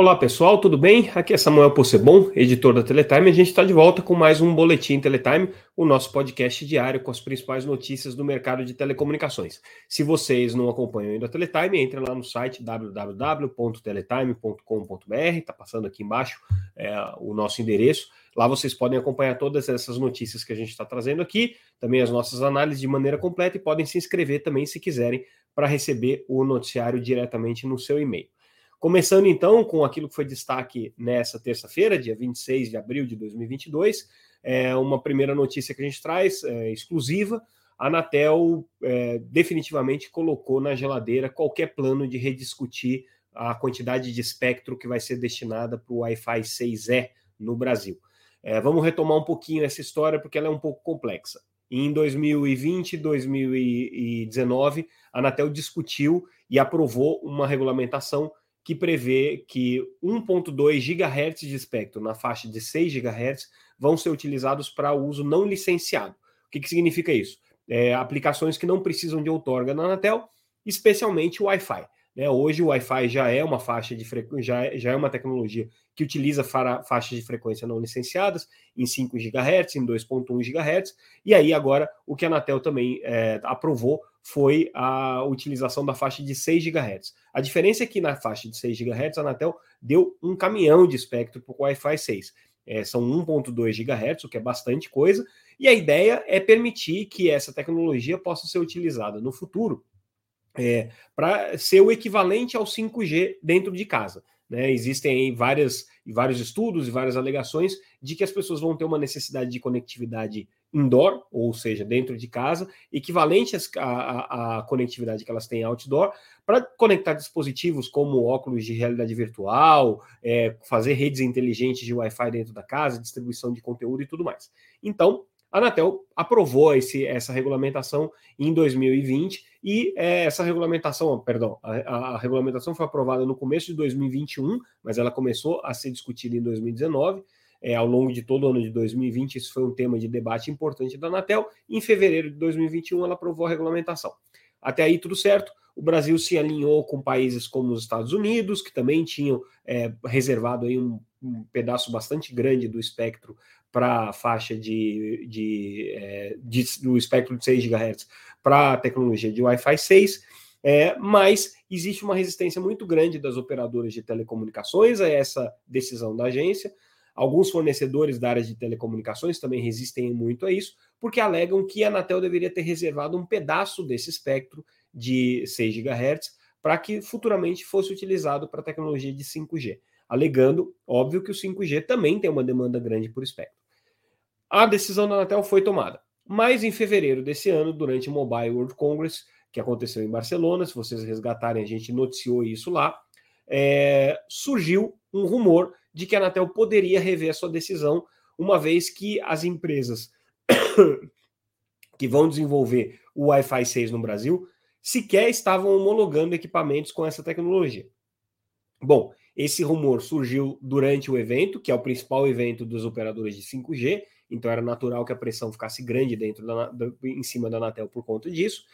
Olá pessoal, tudo bem? Aqui é Samuel Possebon, editor da Teletime. A gente está de volta com mais um Boletim Teletime, o nosso podcast diário com as principais notícias do mercado de telecomunicações. Se vocês não acompanham ainda a Teletime, entrem lá no site www.teletime.com.br, está passando aqui embaixo é, o nosso endereço. Lá vocês podem acompanhar todas essas notícias que a gente está trazendo aqui, também as nossas análises de maneira completa e podem se inscrever também se quiserem para receber o noticiário diretamente no seu e-mail. Começando então com aquilo que foi destaque nessa terça-feira, dia 26 de abril de 2022, é uma primeira notícia que a gente traz, é, exclusiva. A Anatel é, definitivamente colocou na geladeira qualquer plano de rediscutir a quantidade de espectro que vai ser destinada para o Wi-Fi 6E no Brasil. É, vamos retomar um pouquinho essa história porque ela é um pouco complexa. Em 2020 e 2019, a Anatel discutiu e aprovou uma regulamentação que prevê que 1.2 GHz de espectro na faixa de 6 GHz vão ser utilizados para uso não licenciado. O que, que significa isso? É, aplicações que não precisam de outorga na Anatel, especialmente o Wi-Fi. Né? Hoje o Wi-Fi já é uma faixa de já, é, já é uma tecnologia que utiliza faixas de frequência não licenciadas em 5 GHz, em 2.1 GHz, e aí agora o que a Anatel também é, aprovou foi a utilização da faixa de 6 GHz. A diferença é que na faixa de 6 GHz a Anatel deu um caminhão de espectro para o Wi-Fi 6. É, são 1.2 GHz, o que é bastante coisa, e a ideia é permitir que essa tecnologia possa ser utilizada no futuro é, para ser o equivalente ao 5G dentro de casa. Né? Existem várias, vários estudos e várias alegações de que as pessoas vão ter uma necessidade de conectividade indoor, ou seja, dentro de casa, equivalente à, à conectividade que elas têm outdoor, para conectar dispositivos como óculos de realidade virtual, é, fazer redes inteligentes de Wi-Fi dentro da casa, distribuição de conteúdo e tudo mais. Então, a Anatel aprovou esse, essa regulamentação em 2020 e é, essa regulamentação, perdão, a, a, regulamentação foi aprovada no começo de 2021, mas ela começou a ser discutida em 2019. É, ao longo de todo o ano de 2020, isso foi um tema de debate importante da Anatel. Em fevereiro de 2021, ela aprovou a regulamentação. Até aí, tudo certo. O Brasil se alinhou com países como os Estados Unidos, que também tinham é, reservado aí um, um pedaço bastante grande do espectro para a faixa de, de, é, de, do espectro de 6 GHz para a tecnologia de Wi-Fi 6, é, mas existe uma resistência muito grande das operadoras de telecomunicações a essa decisão da agência. Alguns fornecedores da área de telecomunicações também resistem muito a isso, porque alegam que a Anatel deveria ter reservado um pedaço desse espectro de 6 GHz para que futuramente fosse utilizado para a tecnologia de 5G, alegando, óbvio, que o 5G também tem uma demanda grande por espectro. A decisão da Anatel foi tomada. Mas em fevereiro desse ano, durante o Mobile World Congress, que aconteceu em Barcelona, se vocês resgatarem, a gente noticiou isso lá, é, surgiu um rumor de que a Anatel poderia rever a sua decisão, uma vez que as empresas que vão desenvolver o Wi-Fi 6 no Brasil sequer estavam homologando equipamentos com essa tecnologia. Bom, esse rumor surgiu durante o evento, que é o principal evento dos operadores de 5G, então era natural que a pressão ficasse grande dentro da, da, em cima da Anatel por conta disso.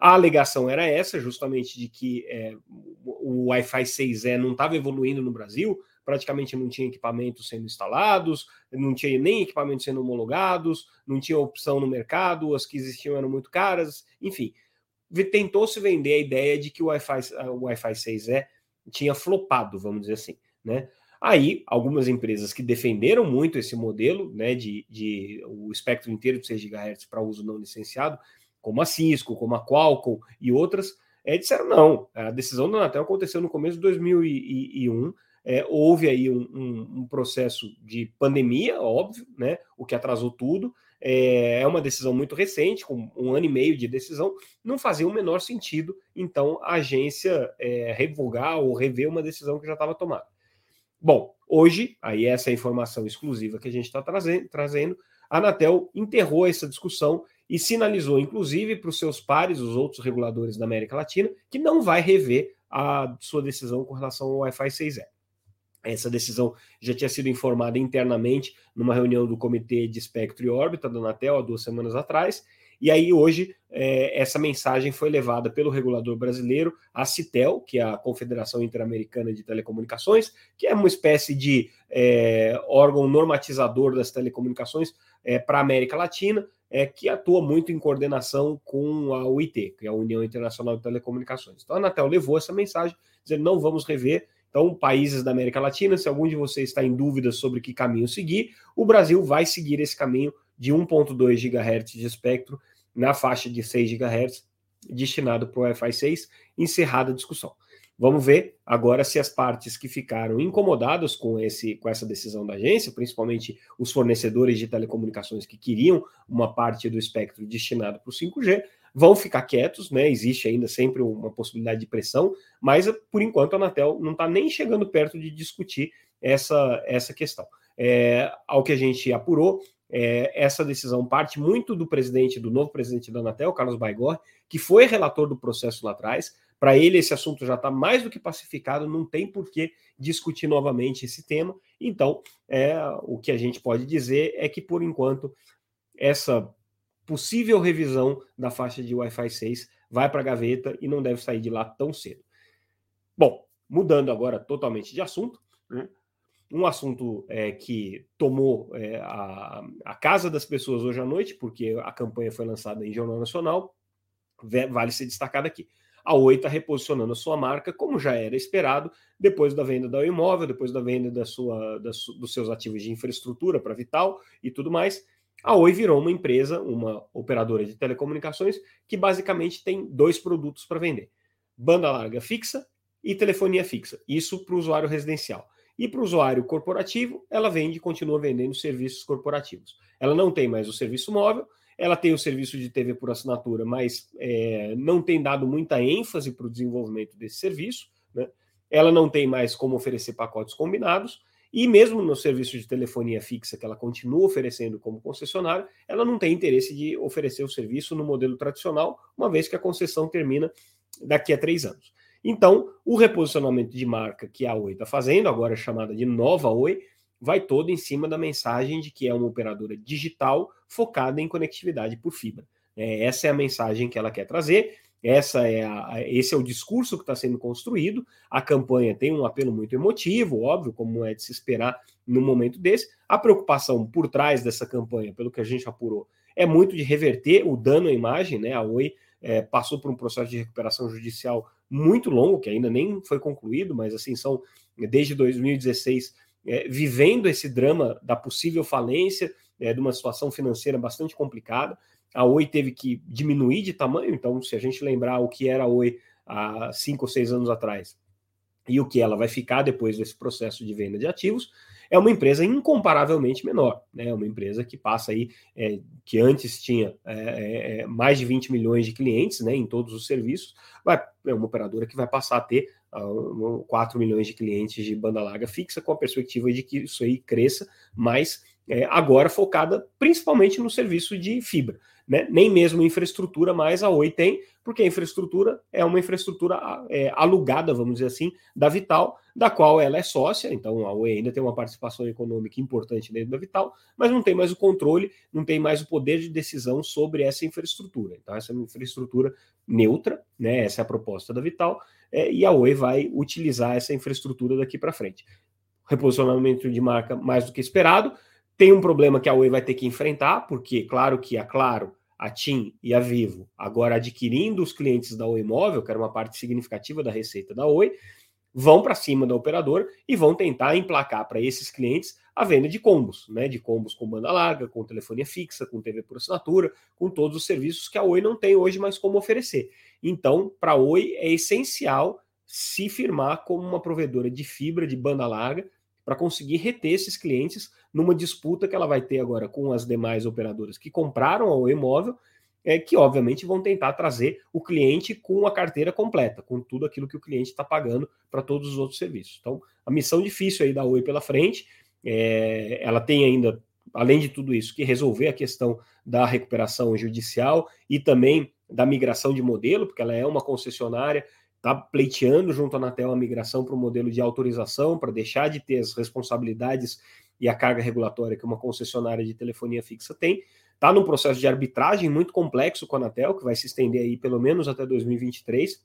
A alegação era essa, justamente de que é, o Wi-Fi 6E não estava evoluindo no Brasil, praticamente não tinha equipamentos sendo instalados, não tinha nem equipamentos sendo homologados, não tinha opção no mercado, as que existiam eram muito caras, enfim. Tentou-se vender a ideia de que o Wi-Fi, o Wi-Fi 6E tinha flopado, vamos dizer assim, né? Aí, algumas empresas que defenderam muito esse modelo, né, de, de o espectro inteiro de 6 GHz para uso não licenciado, como a Cisco, como a Qualcomm e outras, é, disseram não. A decisão da Anatel aconteceu no começo de 2001. É, houve aí um, um, um, processo de pandemia, óbvio, né, o que atrasou tudo. É, é uma decisão muito recente, com um ano e meio de decisão, não fazia o menor sentido, então, a agência é, revogar ou rever uma decisão que já estava tomada. Bom, hoje, aí essa é a informação exclusiva que a gente está trazendo, trazendo, a Anatel enterrou essa discussão e sinalizou, inclusive, para os seus pares, os outros reguladores da América Latina, que não vai rever a sua decisão com relação ao Wi-Fi 6E. Essa decisão já tinha sido informada internamente numa reunião do Comitê de Espectro e Órbita da Anatel há duas semanas atrás, E aí hoje é, essa mensagem foi levada pelo regulador brasileiro à CITEL, que é a Confederação Interamericana de Telecomunicações, que é uma espécie de é, órgão normatizador das telecomunicações é, para a América Latina, é, que atua muito em coordenação com a UIT, que é a União Internacional de Telecomunicações. Então a Anatel levou essa mensagem, dizendo não vamos rever então, países da América Latina, se algum de vocês está em dúvida sobre que caminho seguir, o Brasil vai seguir esse caminho de 1.2 GHz de espectro na faixa de 6 GHz destinado para o Wi-Fi 6, encerrada a discussão. Vamos ver agora se as partes que ficaram incomodadas com, esse, com essa decisão da agência, principalmente os fornecedores de telecomunicações que queriam uma parte do espectro destinado para o 5G, vão ficar quietos, né? Existe ainda sempre uma possibilidade de pressão, mas por enquanto a Anatel não está nem chegando perto de discutir essa, essa questão. É, ao que a gente apurou, é, essa decisão parte muito do presidente, do novo presidente da Anatel, Carlos Baigor, que foi relator do processo lá atrás. Para ele, esse assunto já está mais do que pacificado, não tem por que discutir novamente esse tema. Então, é, o que a gente pode dizer é que, por enquanto, essa possível revisão da faixa de Wi-Fi 6 vai para a gaveta e não deve sair de lá tão cedo. Bom, mudando agora totalmente de assunto, né? Um assunto é, que tomou é, a, a, casa das pessoas hoje à noite, porque a campanha foi lançada em Jornal Nacional, vale ser destacado aqui. A Oi está reposicionando a sua marca, como já era esperado, depois da venda da imóvel, depois da venda da sua, da, dos seus ativos de infraestrutura para Vital e tudo mais a Oi virou uma empresa, uma operadora de telecomunicações, que basicamente tem dois produtos para vender: banda larga fixa e telefonia fixa. Isso para o usuário residencial. E para o usuário corporativo, ela vende e continua vendendo serviços corporativos. Ela não tem mais o serviço móvel, ela tem o serviço de TV por assinatura, mas é, não tem dado muita ênfase para o desenvolvimento desse serviço. Né? Ela não tem mais como oferecer pacotes combinados e mesmo no serviço de telefonia fixa que ela continua oferecendo como concessionária, ela não tem interesse de oferecer o serviço no modelo tradicional, uma vez que a concessão termina daqui a três anos. Então, o reposicionamento de marca que a Oi está fazendo, agora chamada de Nova Oi, vai todo em cima da mensagem de que é uma operadora digital focada em conectividade por fibra. É, essa é a mensagem que ela quer trazer essa é a, esse é o discurso que está sendo construído. A campanha tem um apelo muito emotivo, óbvio, como é de se esperar no momento desse. A preocupação por trás dessa campanha, pelo que a gente apurou, é muito de reverter o dano à imagem. Né? A Oi é, passou por um processo de recuperação judicial muito longo, que ainda nem foi concluído, mas assim são desde 2016 é, vivendo esse drama da possível falência, é, de uma situação financeira bastante complicada. A Oi teve que diminuir de tamanho, então, se a gente lembrar o que era a Oi há cinco ou seis anos atrás e o que ela vai ficar depois desse processo de venda de ativos, é uma empresa incomparavelmente menor, né? Uma empresa que passa aí, é, que antes tinha é, é, é mais de 20 milhões de clientes né, em todos os serviços, vai, é uma operadora que vai passar a ter uh, ah, 4 milhões de clientes de banda larga fixa, com a perspectiva de que isso aí cresça, mas é, agora focada principalmente no serviço de fibra né? nem mesmo infraestrutura mais a Oi tem, porque a infraestrutura é uma infraestrutura é, alugada, vamos dizer assim, da Vital, da qual ela é sócia, então a Oi ainda tem uma participação econômica importante dentro da Vital, mas não tem mais o controle, não tem mais o poder de decisão sobre essa infraestrutura. Então, essa é uma infraestrutura neutra, né? essa é a proposta da Vital, é, e a Oi vai utilizar essa infraestrutura daqui para frente. Reposicionamento de marca mais do que esperado, tem um problema que a Oi vai ter que enfrentar, porque, claro que a Claro, a TIM e a Vivo, agora adquirindo os clientes da Oi Móvel, que era uma parte significativa da receita da Oi, vão para cima da operadora e vão tentar emplacar para esses clientes a venda de combos, né? De combos com banda larga, com telefonia fixa, com TV por assinatura, com todos os serviços que a Oi não tem hoje mais como oferecer. Então, para a Oi é essencial se firmar como uma provedora de fibra de banda larga para conseguir reter esses clientes numa disputa que ela vai ter agora com as demais operadoras que compraram o imóvel, é, que obviamente vão tentar trazer o cliente com a carteira completa, com tudo aquilo que o cliente está pagando para todos os outros serviços. Então, a missão difícil aí da Oi pela frente, é, ela tem ainda, além de tudo isso, que resolver a questão da recuperação judicial e também da migração de modelo, porque ela é uma concessionária está pleiteando junto à Anatel a migração para o modelo de autorização, para deixar de ter as responsabilidades e a carga regulatória que uma concessionária de telefonia fixa tem, está num processo de arbitragem muito complexo com a Anatel, que vai se estender aí pelo menos até 2023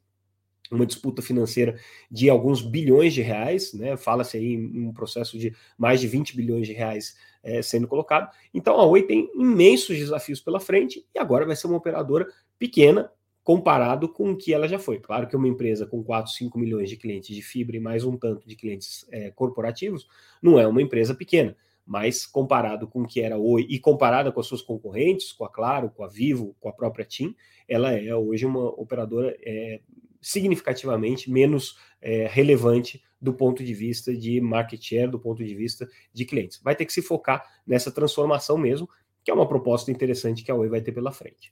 uma disputa financeira de alguns bilhões de reais, né? Fala-se aí em um processo de mais de 20 bilhões de reais é, sendo colocado. Então a Oi tem imensos desafios pela frente e agora vai ser uma operadora pequena comparado com o que ela já foi. Claro que uma empresa com 4, 5 milhões de clientes de fibra e mais um tanto de clientes é, corporativos não é uma empresa pequena, mas comparado com o que era Oi e comparada com as suas concorrentes, com a Claro, com a Vivo, com a própria TIM, ela é hoje uma operadora é, significativamente menos é, relevante do ponto de vista de market share, do ponto de vista de clientes. Vai ter que se focar nessa transformação mesmo, que é uma proposta interessante que a Oi vai ter pela frente.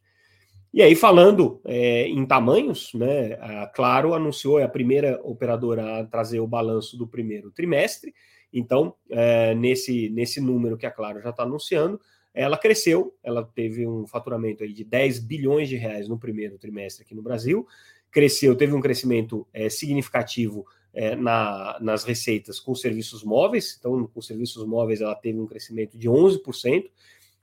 E aí, falando é, em tamanhos, né, a Claro anunciou, é a primeira operadora a trazer o balanço do primeiro trimestre. Então, é, nesse, nesse número que a Claro já está anunciando, ela cresceu, ela teve um faturamento aí de 10 bilhões de reais no primeiro trimestre aqui no Brasil, cresceu, teve um crescimento é, significativo é, na, nas receitas com serviços móveis. Então, com serviços móveis, ela teve um crescimento de 11%,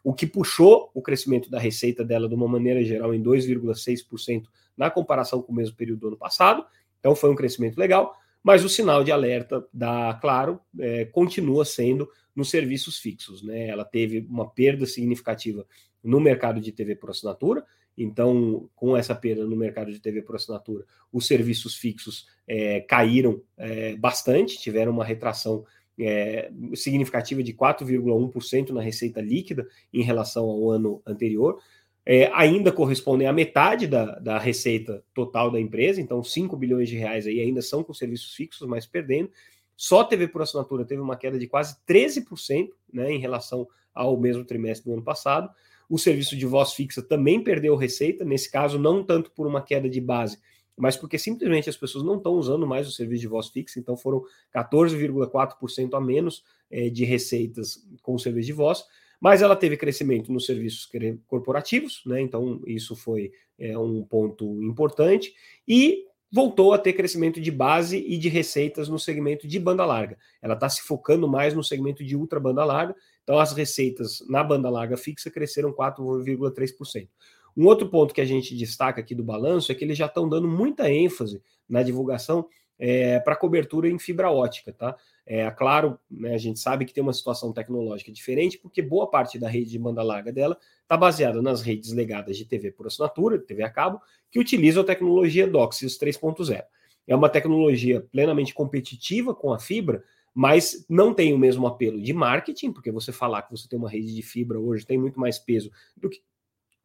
o que puxou o crescimento da receita dela de uma maneira geral em 2,6% na comparação com o mesmo período do ano passado. Então, foi um crescimento legal. Mas o sinal de alerta da Claro é, continua sendo nos serviços fixos. Né? Ela teve uma perda significativa no mercado de TV por assinatura. Então, com essa perda no mercado de TV por assinatura, os serviços fixos é, caíram é, bastante, tiveram uma retração é, significativa de 4,1% na receita líquida em relação ao ano anterior. É, ainda correspondem à metade da, da receita total da empresa, então 5 bilhões de reais aí ainda são com serviços fixos, mas perdendo. Só TV por assinatura teve uma queda de quase 13% né, em relação ao mesmo trimestre do ano passado. O serviço de voz fixa também perdeu receita, nesse caso, não tanto por uma queda de base, mas porque simplesmente as pessoas não estão usando mais o serviço de voz fixa, então foram 14,4% a menos é, de receitas com o serviço de voz, mas ela teve crescimento nos serviços corporativos, né? Então, isso foi é, um ponto importante, e voltou a ter crescimento de base e de receitas no segmento de banda larga. Ela está se focando mais no segmento de ultra banda larga, então, as receitas na banda larga fixa cresceram 4,3%. Um outro ponto que a gente destaca aqui do balanço é que eles já estão dando muita ênfase na divulgação é, para cobertura em fibra ótica, tá? É claro, né, a gente sabe que tem uma situação tecnológica diferente, porque boa parte da rede de banda larga dela está baseada nas redes legadas de TV por assinatura, TV a cabo, que utilizam a tecnologia DOCSIS 3.0. É uma tecnologia plenamente competitiva com a fibra, mas não tem o mesmo apelo de marketing, porque você falar que você tem uma rede de fibra hoje tem muito mais peso do que,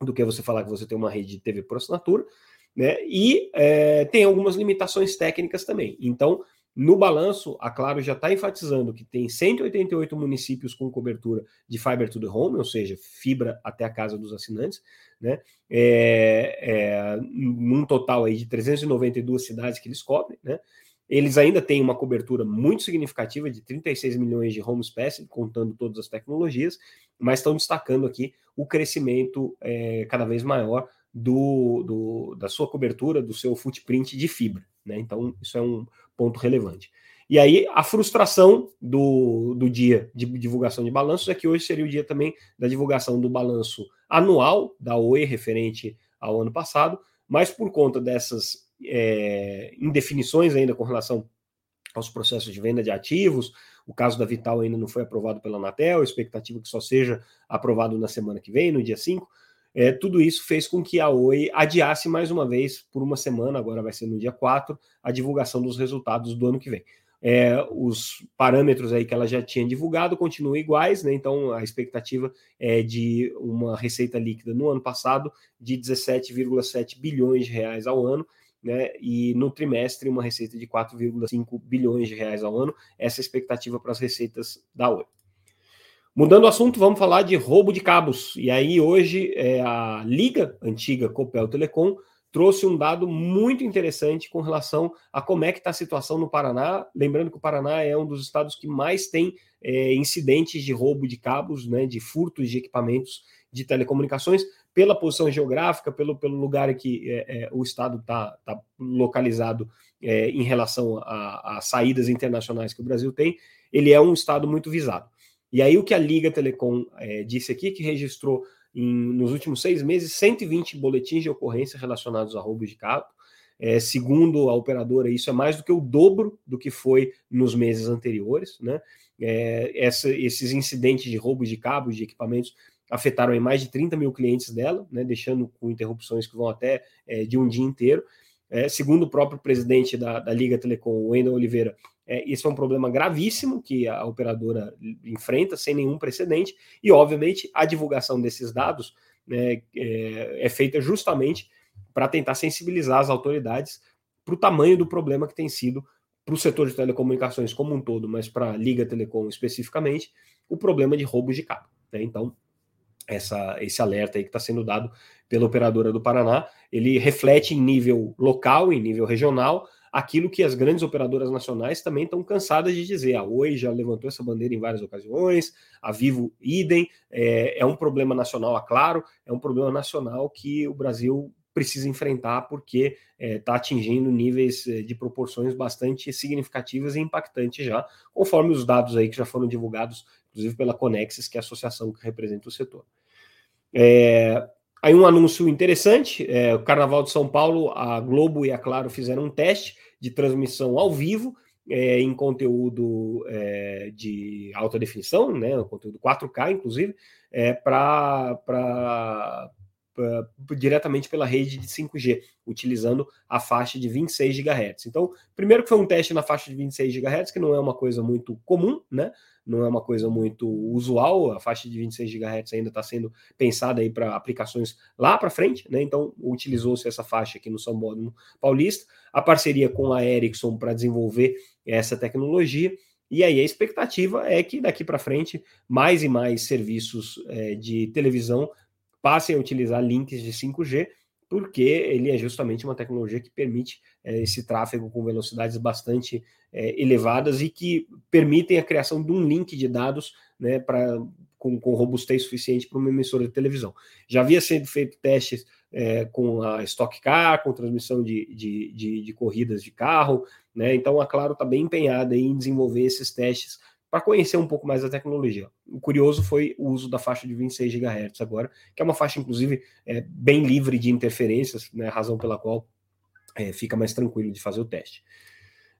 do que você falar que você tem uma rede de TV por assinatura, né? E é, tem algumas limitações técnicas também. Então, no balanço, a Claro já está enfatizando que tem 188 municípios com cobertura de Fiber to the Home, ou seja, fibra até a casa dos assinantes, né? É, é, num total aí de 392 cidades que eles cobrem, né? Eles ainda têm uma cobertura muito significativa de 36 milhões de home space, contando todas as tecnologias, mas estão destacando aqui o crescimento é, cada vez maior do, do, da sua cobertura, do seu footprint de fibra. Né? Então, isso é um ponto relevante. E aí, a frustração do, do dia de divulgação de balanços é que hoje seria o dia também da divulgação do balanço anual da OE referente ao ano passado, mas por conta dessas é, indefinições ainda com relação aos processos de venda de ativos. O caso da Vital ainda não foi aprovado pela Anatel, expectativa que só seja aprovado na semana que vem, no dia 5. É, tudo isso fez com que a Oi adiasse mais uma vez por uma semana, agora vai ser no dia 4, a divulgação dos resultados do ano que vem. É, os parâmetros aí que ela já tinha divulgado continuam iguais, né? Então a expectativa é de uma receita líquida no ano passado de 17,7 bilhões de reais ao ano, né? E no trimestre, uma receita de 4,5 bilhões de reais ao ano. Essa é a expectativa para as receitas da Oi. Mudando o assunto, vamos falar de roubo de cabos. E aí, hoje, é, a Liga, antiga Copel Telecom, trouxe um dado muito interessante com relação a como é que está a situação no Paraná. Lembrando que o Paraná é um dos estados que mais tem é, incidentes de roubo de cabos, né, de furtos de equipamentos de telecomunicações pela posição geográfica, pelo, pelo lugar que é, é, o Estado está tá localizado é, em relação a, saídas internacionais que o Brasil tem, ele é um Estado muito visado. E aí o que a Liga Telecom é, disse aqui, que registrou em, nos últimos seis meses 120 boletins de ocorrência relacionados a roubo de cabo. É, segundo a operadora, isso é mais do que o dobro do que foi nos meses anteriores. Né? É, essa, esses incidentes de roubo de cabos, de equipamentos, afetaram em mais de 30 mil clientes dela, né, deixando com interrupções que vão até é, de um dia inteiro. É, segundo o próprio presidente da, da Liga Telecom, Wendel Oliveira, é, isso é um problema gravíssimo que a operadora enfrenta, sem nenhum precedente, e, obviamente, a divulgação desses dados né, é, é feita justamente para tentar sensibilizar as autoridades para o tamanho do problema que tem sido para o setor de telecomunicações como um todo, mas para a Liga Telecom especificamente, o problema de roubos de cabo. Né? Então, essa, esse alerta aí que está sendo dado pela operadora do Paraná, ele reflete em nível local, em nível regional, aquilo que as grandes operadoras nacionais também estão cansadas de dizer. A Oi já levantou essa bandeira em várias ocasiões, a Vivo idem, é, é um problema nacional, é claro, é um problema nacional que o Brasil precisa enfrentar porque está é, atingindo níveis é, de proporções bastante significativas e impactantes já, conforme os dados aí que já foram divulgados, inclusive pela Conexis, que é a associação que representa o setor. É, aí um anúncio interessante: é, o Carnaval de São Paulo, a Globo e a Claro fizeram um teste de transmissão ao vivo. É, em conteúdo é, de alta definição, né, conteúdo 4K, inclusive, é, para diretamente pela rede de 5G, utilizando a faixa de 26 GHz. Então, primeiro que foi um teste na faixa de 26 GHz, que não é uma coisa muito comum, né? Não é uma coisa muito usual, a faixa de 26 GHz ainda está sendo pensada aí para aplicações lá para frente, né? Então, utilizou-se essa faixa aqui no São Paulo Paulista, a parceria com a Ericsson para desenvolver essa tecnologia. E aí a expectativa é que daqui para frente mais e mais serviços é, de televisão passem a utilizar links de 5G, porque ele é justamente uma tecnologia que permite é, esse tráfego com velocidades bastante é, elevadas e que permitem a criação de um link de dados né, pra, com, com robustez suficiente para uma emissora de televisão. Já havia sido feito testes é, com a Stock Car, com transmissão de, de, de, de corridas de carro, né, então a Claro está bem empenhada em desenvolver esses testes para conhecer um pouco mais da tecnologia. O curioso foi o uso da faixa de 26 GHz agora, que é uma faixa, inclusive, é, bem livre de interferências, né, razão pela qual é, fica mais tranquilo de fazer o teste.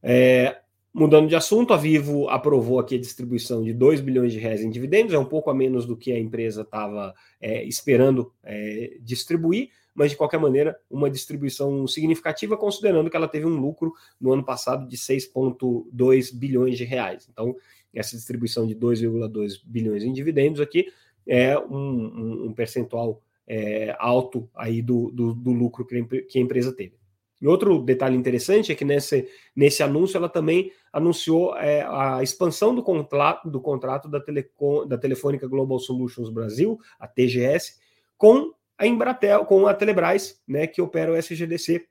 É, mudando de assunto, a Vivo aprovou aqui a distribuição de 2 bilhões de reais em dividendos, é um pouco a menos do que a empresa estava é, esperando é, distribuir, mas de qualquer maneira, uma distribuição significativa, considerando que ela teve um lucro no ano passado de 6,2 bilhões de reais. Então, essa distribuição de 2,2 bilhões em dividendos aqui é um, um, um percentual é, alto aí do, do, do lucro que a empresa teve. E outro detalhe interessante é que nesse, nesse anúncio ela também anunciou é, a expansão do contrato, do contrato da, Telecom, da Telefônica Global Solutions Brasil, a TGS, com a Embratel, com a Telebrás, né, que opera o SGDC.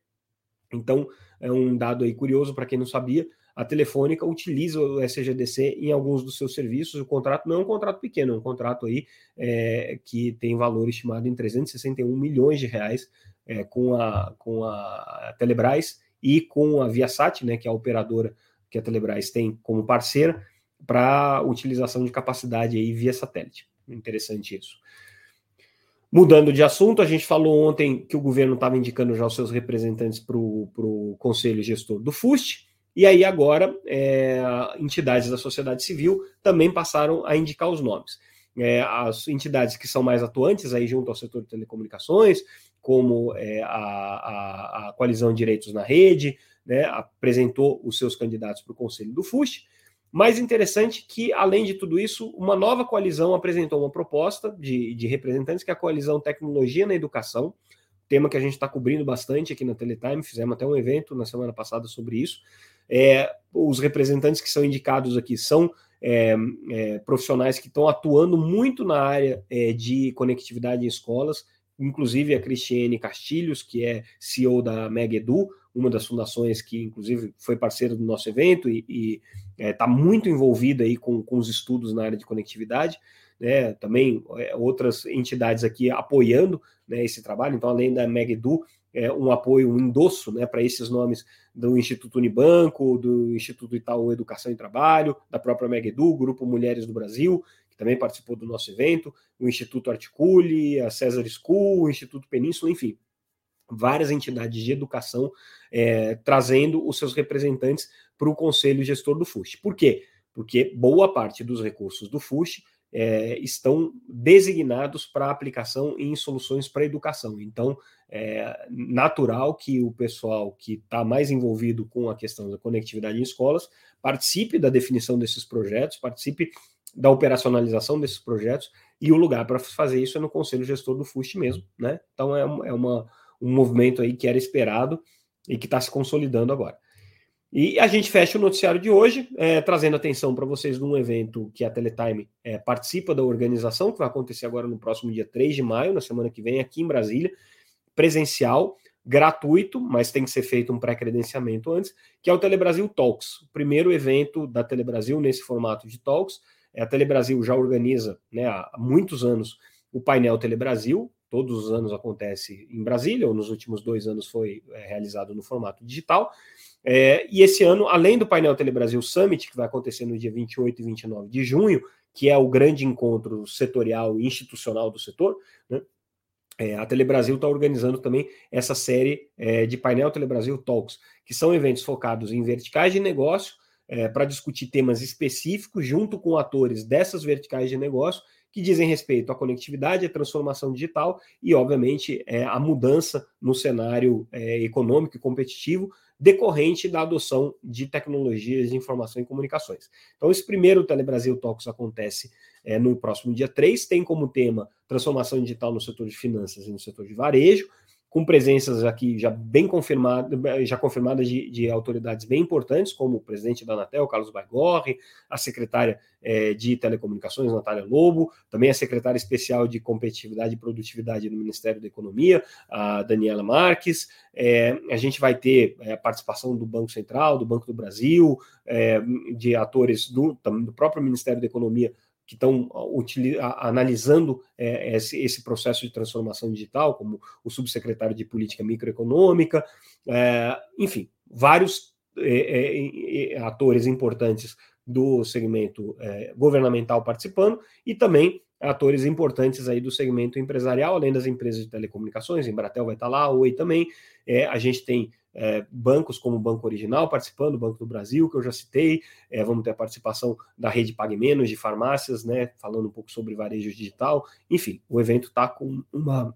Então, é um dado aí curioso para quem não sabia a Telefônica utiliza o SGDC em alguns dos seus serviços. O contrato não é um contrato pequeno, é um contrato aí é, que tem valor estimado em 361 milhões de reais é, com, a, com a Telebrás e com a Viasat, né, que é a operadora que a Telebrás tem como parceira, para utilização de capacidade aí via satélite. Interessante isso. Mudando de assunto, a gente falou ontem que o governo estava indicando já os seus representantes para o Conselho Gestor do FUST. E aí agora é, entidades da sociedade civil também passaram a indicar os nomes. É, as entidades que são mais atuantes aí junto ao setor de telecomunicações, como é, a, a, a, Coalizão Direitos na Rede, né, apresentou os seus candidatos para o Conselho do FUST. Mais interessante que, além de tudo isso, uma nova coalizão apresentou uma proposta de, de representantes, que é a Coalizão Tecnologia na Educação, tema que a gente está cobrindo bastante aqui na Teletime, fizemos até um evento na semana passada sobre isso. É, os representantes que são indicados aqui são é, é, profissionais que estão atuando muito na área é, de conectividade em escolas, inclusive a Cristiane Castilhos, que é CEO da Mega Edu, uma das fundações que, inclusive, foi parceira do nosso evento e está é, muito envolvida aí com, com os estudos na área de conectividade. Né, também é, outras entidades aqui apoiando né, esse trabalho. Então, além da Edu é, um apoio, um endosso né, para esses nomes do Instituto Unibanco, do Instituto Itaú Educação e Trabalho, da própria Edu, Grupo Mulheres do Brasil, também participou do nosso evento, o Instituto Articule, a César School, o Instituto Península, enfim, várias entidades de educação é, trazendo os seus representantes para o Conselho Gestor do FUST. Por quê? Porque boa parte dos recursos do FUST é, estão designados para aplicação em soluções para educação. Então, é natural que o pessoal que está mais envolvido com a questão da conectividade em escolas participe da definição desses projetos, participe da operacionalização desses projetos, e o lugar para fazer isso é no Conselho Gestor do FUST mesmo, né? Então é, é uma, um movimento aí que era esperado e que está se consolidando agora. E a gente fecha o noticiário de hoje, é, trazendo atenção para vocês num evento que a Teletime é, participa da organização, que vai acontecer agora no próximo dia 3 de maio, na semana que vem, aqui em Brasília, presencial, gratuito, mas tem que ser feito um pré-credenciamento antes, que é o Telebrasil Talks, o primeiro evento da Telebrasil nesse formato de Talks. É, a Telebrasil já organiza né, há muitos anos o painel Telebrasil, todos os anos acontece em Brasília, ou nos últimos dois anos foi é, realizado no formato digital. É, e esse ano, além do painel Telebrasil Summit, que vai acontecer no dia 28 e 29 de junho, que é o grande encontro setorial e institucional do setor, né, é, a Telebrasil está organizando também essa série é, de painel Telebrasil Talks, que são eventos focados em verticais de negócio, é, para discutir temas específicos junto com atores dessas verticais de negócio que dizem respeito à conectividade, à transformação digital e, obviamente, é, a mudança no cenário é, econômico e competitivo decorrente da adoção de tecnologias de informação e comunicações. Então, esse primeiro Telebrasil Talks acontece é, no próximo dia 3, tem como tema transformação digital no setor de finanças e no setor de varejo com presenças aqui já bem confirmadas, já confirmadas de, de, autoridades bem importantes, como o presidente da Anatel, Carlos Baigorre, a secretária é, de Telecomunicações, Natália Lobo, também a secretária especial de Competitividade e Produtividade do Ministério da Economia, a Daniela Marques. É, a gente vai ter é, a participação do Banco Central, do Banco do Brasil, de atores do, do próprio Ministério da Economia que estão analisando é, esse, esse, processo de transformação digital, como o subsecretário de Política Microeconômica, é, enfim, vários é, é, é atores importantes do segmento é, governamental participando e também atores importantes aí do segmento empresarial, além das empresas de telecomunicações, Embratel vai estar lá, Oi também, a gente tem é, bancos como o Banco Original participando, o Banco do Brasil, que eu já citei, é, vamos ter a participação da rede Pague Menos de farmácias, né, falando um pouco sobre varejo digital. Enfim, o evento está com uma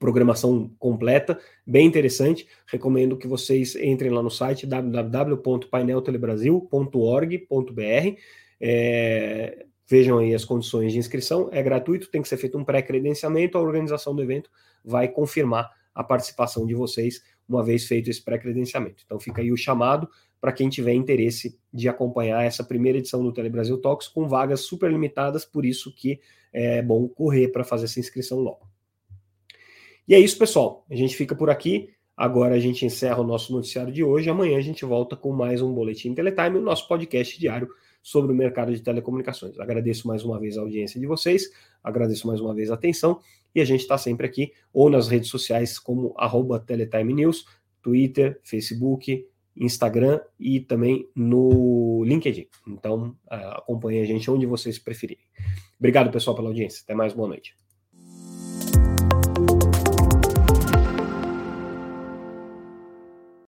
programação completa, bem interessante. Recomendo que vocês entrem lá no site www.paineltelebrasil.org.br. É, vejam aí as condições de inscrição. É gratuito, tem que ser feito um pré-credenciamento. A organização do evento vai confirmar a participação de vocês uma vez feito esse pré-credenciamento. Então fica aí o chamado para quem tiver interesse de acompanhar essa primeira edição do Telebrasil Talks com vagas super limitadas, por isso que é bom correr para fazer essa inscrição logo. E é isso, pessoal. A gente fica por aqui. Agora a gente encerra o nosso noticiário de hoje. Amanhã a gente volta com mais um Boletim Teletime, o nosso podcast diário sobre o mercado de telecomunicações. Agradeço mais uma vez a audiência de vocês, agradeço mais uma vez a atenção e a gente está sempre aqui, ou nas redes sociais como arroba Teletime News, Twitter, Facebook, Instagram e também no LinkedIn. Então, uh, acompanhe a gente onde vocês preferirem. Obrigado, pessoal, pela audiência. Até mais, boa noite.